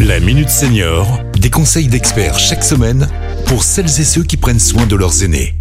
La Minute Senior, des conseils d'experts chaque semaine pour celles et ceux qui prennent soin de leurs aînés.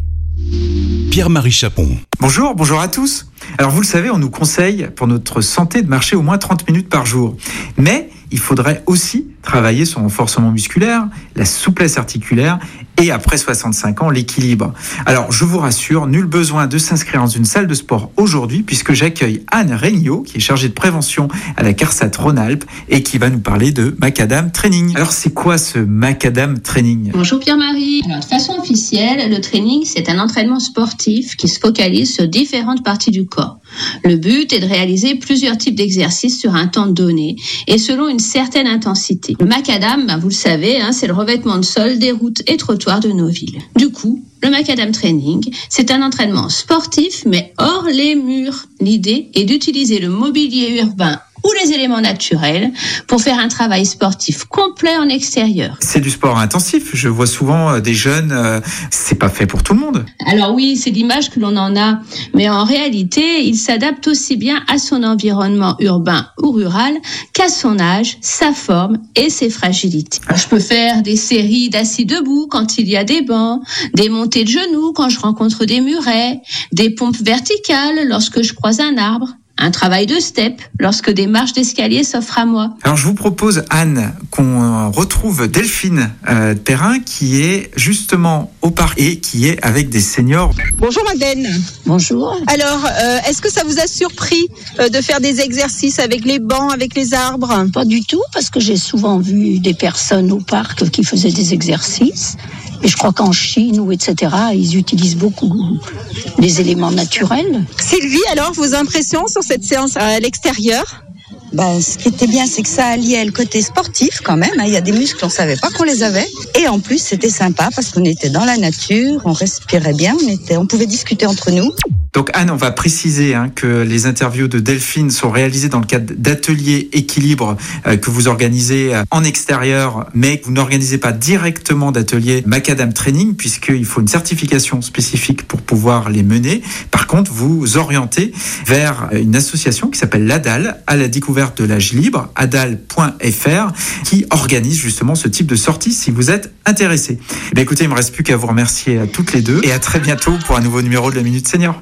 Pierre-Marie Chapon. Bonjour, bonjour à tous. Alors vous le savez, on nous conseille pour notre santé de marcher au moins 30 minutes par jour. Mais il faudrait aussi travailler son renforcement musculaire, la souplesse articulaire et après 65 ans, l'équilibre. Alors, je vous rassure, nul besoin de s'inscrire dans une salle de sport aujourd'hui puisque j'accueille Anne Regnault qui est chargée de prévention à la CARSAT Rhône-Alpes et qui va nous parler de Macadam Training. Alors, c'est quoi ce Macadam Training? Bonjour Pierre-Marie. Alors, de façon officielle, le training, c'est un entraînement sportif qui se focalise sur différentes parties du corps. Le but est de réaliser plusieurs types d'exercices sur un temps donné et selon une certaine intensité. Le macadam, ben, vous le savez, hein, c'est le revêtement de sol des routes et trottoirs de nos villes. Du coup, le macadam training, c'est un entraînement sportif mais hors les murs. L'idée est d'utiliser le mobilier urbain ou les éléments naturels pour faire un travail sportif complet en extérieur. C'est du sport intensif. Je vois souvent euh, des jeunes, euh, c'est pas fait pour tout le monde. Alors oui, c'est l'image que l'on en a, mais en réalité, il s'adapte aussi bien à son environnement urbain ou rural qu'à son âge, sa forme et ses fragilités. je peux faire des séries d'assis debout quand il y a des bancs, des montées de genoux quand je rencontre des murets, des pompes verticales lorsque je croise un arbre, un travail de step lorsque des marches d'escalier s'offrent à moi. Alors je vous propose Anne qu'on retrouve Delphine euh, Perrin qui est justement au parc et qui est avec des seniors. Bonjour Madeleine. Bonjour. Alors euh, est-ce que ça vous a surpris euh, de faire des exercices avec les bancs, avec les arbres? Pas du tout parce que j'ai souvent vu des personnes au parc qui faisaient des exercices et je crois qu'en Chine ou etc., ils utilisent beaucoup les éléments naturels. Sylvie, alors vos impressions sur cette séance à l'extérieur? Bah, ce qui était bien, c'est que ça alliait le côté sportif quand même. Hein. Il y a des muscles, on savait pas qu'on les avait. Et en plus, c'était sympa parce qu'on était dans la nature, on respirait bien, on était, on pouvait discuter entre nous. Donc Anne, on va préciser hein, que les interviews de Delphine sont réalisées dans le cadre d'ateliers équilibre euh, que vous organisez euh, en extérieur, mais que vous n'organisez pas directement d'ateliers Macadam Training puisqu'il faut une certification spécifique pour pouvoir les mener. Par contre, vous orientez vers une association qui s'appelle l'ADAL, à la découverte de l'âge libre, adal.fr, qui organise justement ce type de sortie si vous êtes intéressé. Eh écoutez, il me reste plus qu'à vous remercier à toutes les deux et à très bientôt pour un nouveau numéro de la Minute Senior.